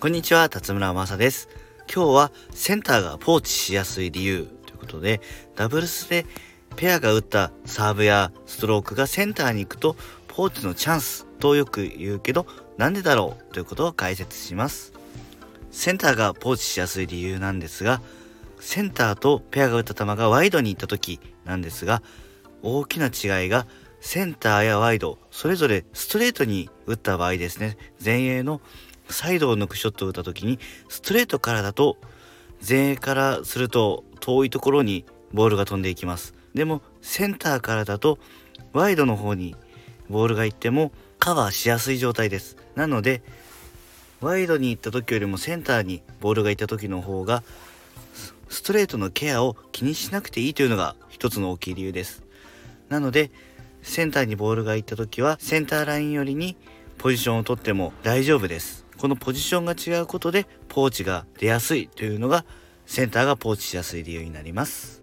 こんにちは、辰村正です。今日はセンターがポーチしやすい理由ということで、ダブルスでペアが打ったサーブやストロークがセンターに行くとポーチのチャンスとよく言うけど、なんでだろう？ということを解説します。センターがポーチしやすい理由なんですが、センターとペアが打った球がワイドに行った時なんですが、大きな違いがセンターやワイド、それぞれストレートに打った場合ですね、前衛のサイドを抜くショットを打った時に、ストレートからだと、前衛からすると遠いところにボールが飛んでいきます。でも、センターからだと、ワイドの方にボールが行ってもカバーしやすい状態です。なので、ワイドに行った時よりもセンターにボールが行った時の方が、ストレートのケアを気にしなくていいというのが一つの大きい理由です。なので、センターにボールが行った時は、センターライン寄りにポジションをとっても大丈夫です。このポジションが違うことでポーチが出やすいというのがセンターがポーチしやすい理由になります。